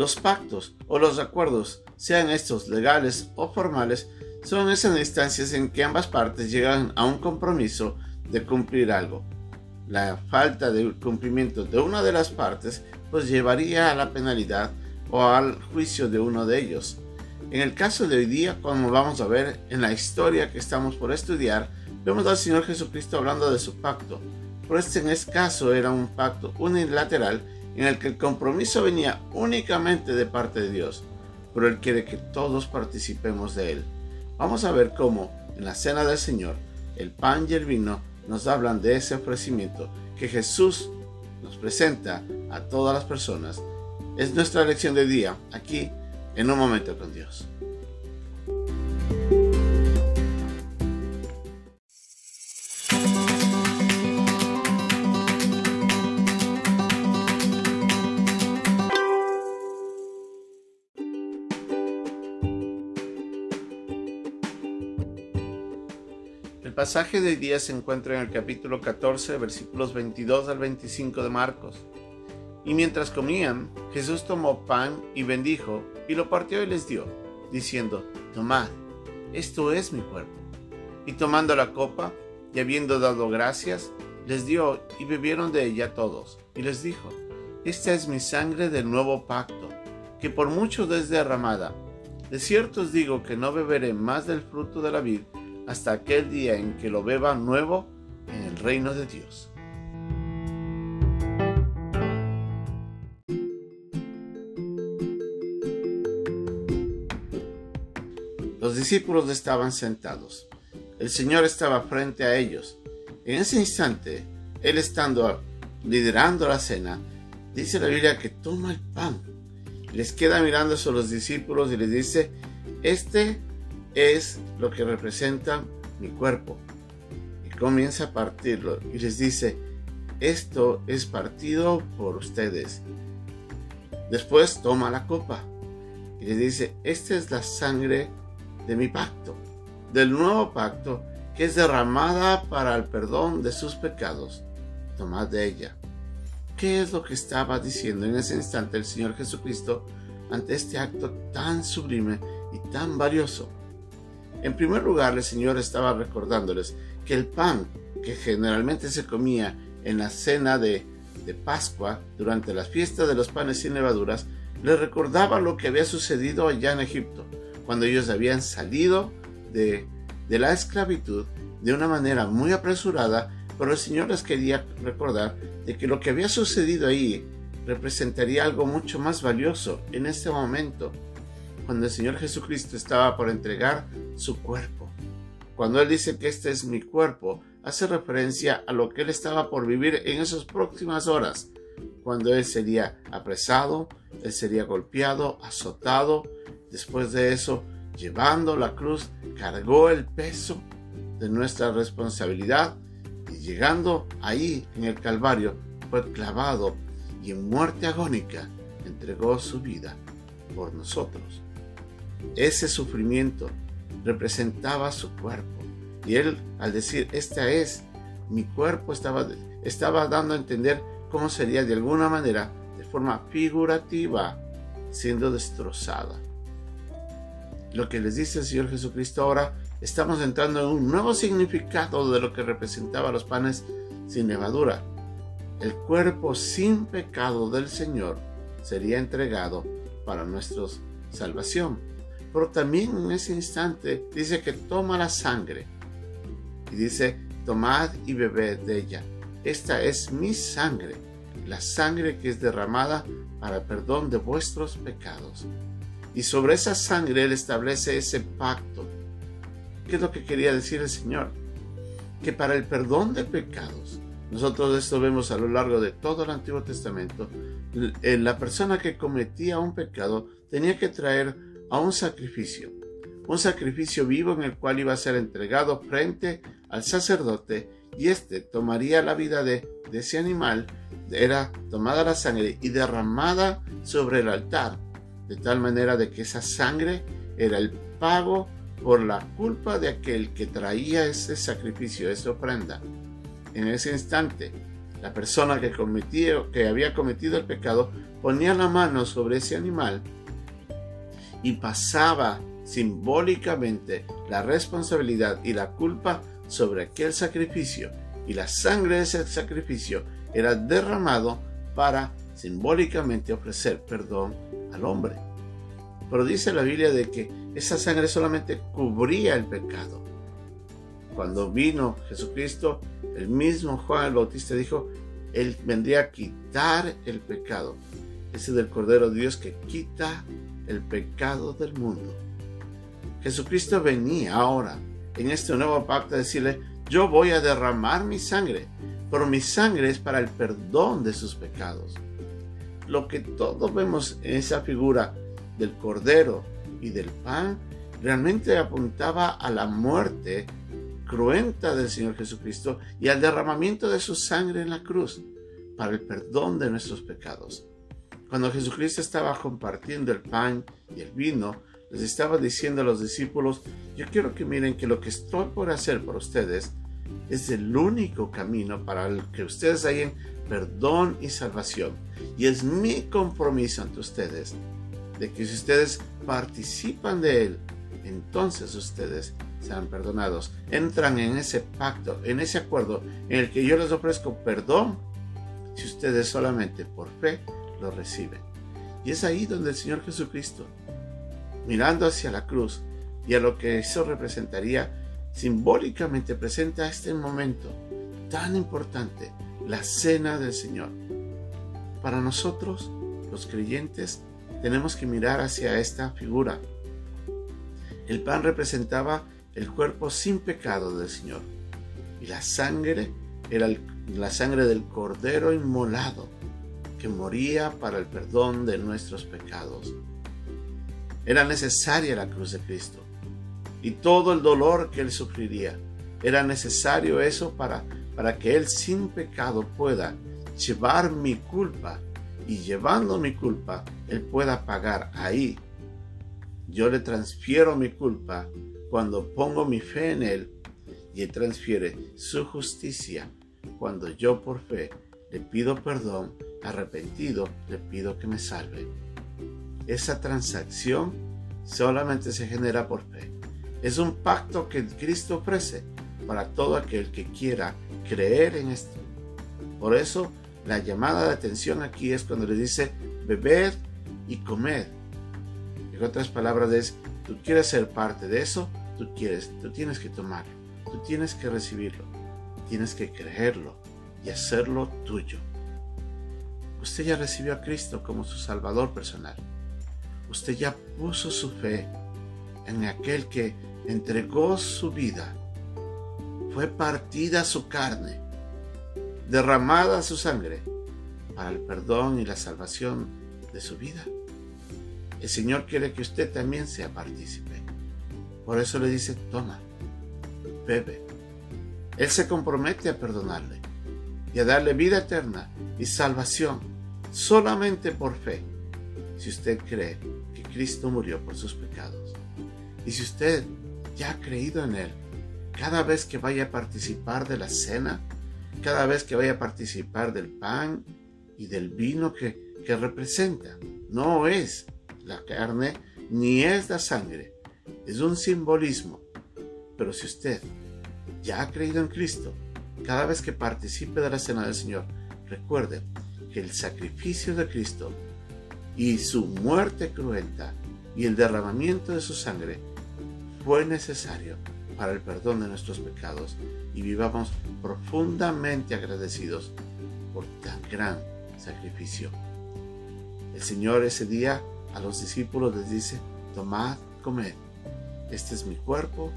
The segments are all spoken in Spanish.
Los pactos o los acuerdos, sean estos legales o formales, son esas instancias en que ambas partes llegan a un compromiso de cumplir algo. La falta de cumplimiento de una de las partes pues llevaría a la penalidad o al juicio de uno de ellos. En el caso de hoy día, como vamos a ver en la historia que estamos por estudiar, vemos al Señor Jesucristo hablando de su pacto. Por este en este caso era un pacto unilateral en el que el compromiso venía únicamente de parte de Dios, pero Él quiere que todos participemos de Él. Vamos a ver cómo en la cena del Señor el pan y el vino nos hablan de ese ofrecimiento que Jesús nos presenta a todas las personas. Es nuestra lección de día aquí en un momento con Dios. Pasaje de día se encuentra en el capítulo 14, versículos 22 al 25 de Marcos. Y mientras comían, Jesús tomó pan y bendijo, y lo partió y les dio, diciendo, Tomad, esto es mi cuerpo. Y tomando la copa, y habiendo dado gracias, les dio, y bebieron de ella todos. Y les dijo, Esta es mi sangre del nuevo pacto, que por mucho es derramada. De cierto os digo que no beberé más del fruto de la vid, hasta aquel día en que lo beba nuevo en el reino de Dios. Los discípulos estaban sentados. El Señor estaba frente a ellos. En ese instante, Él estando liderando la cena, dice la Biblia que toma el pan. Les queda mirando a los discípulos y les dice, este es lo que representa mi cuerpo. Y comienza a partirlo y les dice, esto es partido por ustedes. Después toma la copa y les dice, esta es la sangre de mi pacto, del nuevo pacto que es derramada para el perdón de sus pecados. Tomad de ella. ¿Qué es lo que estaba diciendo en ese instante el Señor Jesucristo ante este acto tan sublime y tan valioso? En primer lugar, el Señor estaba recordándoles que el pan que generalmente se comía en la cena de, Pascua durante las fiestas de los panes sin levaduras, les recordaba lo que había sucedido allá en Egipto, cuando ellos habían salido de, de la esclavitud de una manera muy apresurada, pero el Señor les quería recordar de que lo que había sucedido ahí representaría algo mucho más valioso en este momento cuando el Señor Jesucristo estaba por entregar su cuerpo. Cuando Él dice que este es mi cuerpo, hace referencia a lo que Él estaba por vivir en esas próximas horas, cuando Él sería apresado, Él sería golpeado, azotado, después de eso, llevando la cruz, cargó el peso de nuestra responsabilidad y llegando ahí en el Calvario, fue clavado y en muerte agónica entregó su vida por nosotros. Ese sufrimiento representaba su cuerpo. Y él, al decir, esta es mi cuerpo, estaba, estaba dando a entender cómo sería de alguna manera, de forma figurativa, siendo destrozada. Lo que les dice el Señor Jesucristo ahora, estamos entrando en un nuevo significado de lo que representaba los panes sin levadura. El cuerpo sin pecado del Señor sería entregado para nuestra salvación. Pero también en ese instante dice que toma la sangre y dice, tomad y bebed de ella. Esta es mi sangre, la sangre que es derramada para perdón de vuestros pecados. Y sobre esa sangre Él establece ese pacto. ¿Qué es lo que quería decir el Señor? Que para el perdón de pecados, nosotros esto vemos a lo largo de todo el Antiguo Testamento, la persona que cometía un pecado tenía que traer a un sacrificio, un sacrificio vivo en el cual iba a ser entregado frente al sacerdote y éste tomaría la vida de, ese animal, era tomada la sangre y derramada sobre el altar, de tal manera de que esa sangre era el pago por la culpa de aquel que traía ese sacrificio, esa ofrenda. En ese instante, la persona que, cometió, que había cometido el pecado ponía la mano sobre ese animal y pasaba simbólicamente la responsabilidad y la culpa sobre aquel sacrificio y la sangre de ese sacrificio era derramado para simbólicamente ofrecer perdón al hombre. Pero dice la Biblia de que esa sangre solamente cubría el pecado. Cuando vino Jesucristo, el mismo Juan el Bautista dijo, Él vendría a quitar el pecado. Ese del Cordero de Dios que quita el pecado del mundo. Jesucristo venía ahora en este nuevo pacto a decirle, yo voy a derramar mi sangre, pero mi sangre es para el perdón de sus pecados. Lo que todos vemos en esa figura del cordero y del pan realmente apuntaba a la muerte cruenta del Señor Jesucristo y al derramamiento de su sangre en la cruz para el perdón de nuestros pecados. Cuando Jesucristo estaba compartiendo el pan y el vino, les estaba diciendo a los discípulos, yo quiero que miren que lo que estoy por hacer por ustedes es el único camino para que ustedes hayan perdón y salvación. Y es mi compromiso ante ustedes de que si ustedes participan de él, entonces ustedes serán perdonados. Entran en ese pacto, en ese acuerdo en el que yo les ofrezco perdón si ustedes solamente por fe lo. Y es ahí donde el Señor Jesucristo mirando hacia la cruz y a lo que eso representaría, simbólicamente presenta este momento tan importante, la cena del Señor. Para nosotros, los creyentes, tenemos que mirar hacia esta figura. El pan representaba el cuerpo sin pecado del Señor y la sangre era la sangre del cordero inmolado que moría para el perdón de nuestros pecados. Era necesaria la cruz de Cristo y todo el dolor que Él sufriría. Era necesario eso para, para que Él sin pecado pueda llevar mi culpa y llevando mi culpa, Él pueda pagar ahí. Yo le transfiero mi culpa cuando pongo mi fe en Él y Él transfiere su justicia cuando yo por fe le pido perdón, arrepentido, le pido que me salve. Esa transacción solamente se genera por fe. Es un pacto que Cristo ofrece para todo aquel que quiera creer en esto. Por eso la llamada de atención aquí es cuando le dice beber y comer. En otras palabras es, tú quieres ser parte de eso, tú quieres, tú tienes que tomarlo, tú tienes que recibirlo, tienes que creerlo y hacerlo tuyo. Usted ya recibió a Cristo como su Salvador personal usted ya puso su fe en aquel que entregó su vida, fue partida su carne, derramada su sangre para el perdón y la salvación de su vida. El Señor quiere que usted también sea partícipe. Por eso le dice, toma, bebe. Él se compromete a perdonarle y a darle vida eterna y salvación solamente por fe si usted cree que Cristo murió por sus pecados. Y si usted ya ha creído en Él, cada vez que vaya a participar de la cena, cada vez que vaya a participar del pan y del vino que, que representa, no es la carne ni es la sangre, es un simbolismo. Pero si usted ya ha creído en Cristo, cada vez que participe de la cena del Señor, recuerde que el sacrificio de Cristo y su muerte cruenta y el derramamiento de su sangre fue necesario para el perdón de nuestros pecados y vivamos profundamente agradecidos por tan gran sacrificio. El Señor ese día a los discípulos les dice, tomad, comed, este es mi cuerpo,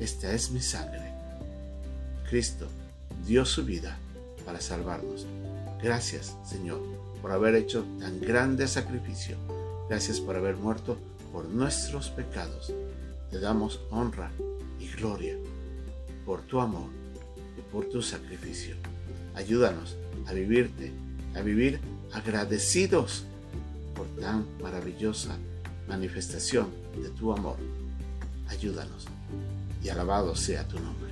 esta es mi sangre. Cristo dio su vida para salvarnos. Gracias, Señor por haber hecho tan grande sacrificio. Gracias por haber muerto por nuestros pecados. Te damos honra y gloria por tu amor y por tu sacrificio. Ayúdanos a vivirte, a vivir agradecidos por tan maravillosa manifestación de tu amor. Ayúdanos y alabado sea tu nombre.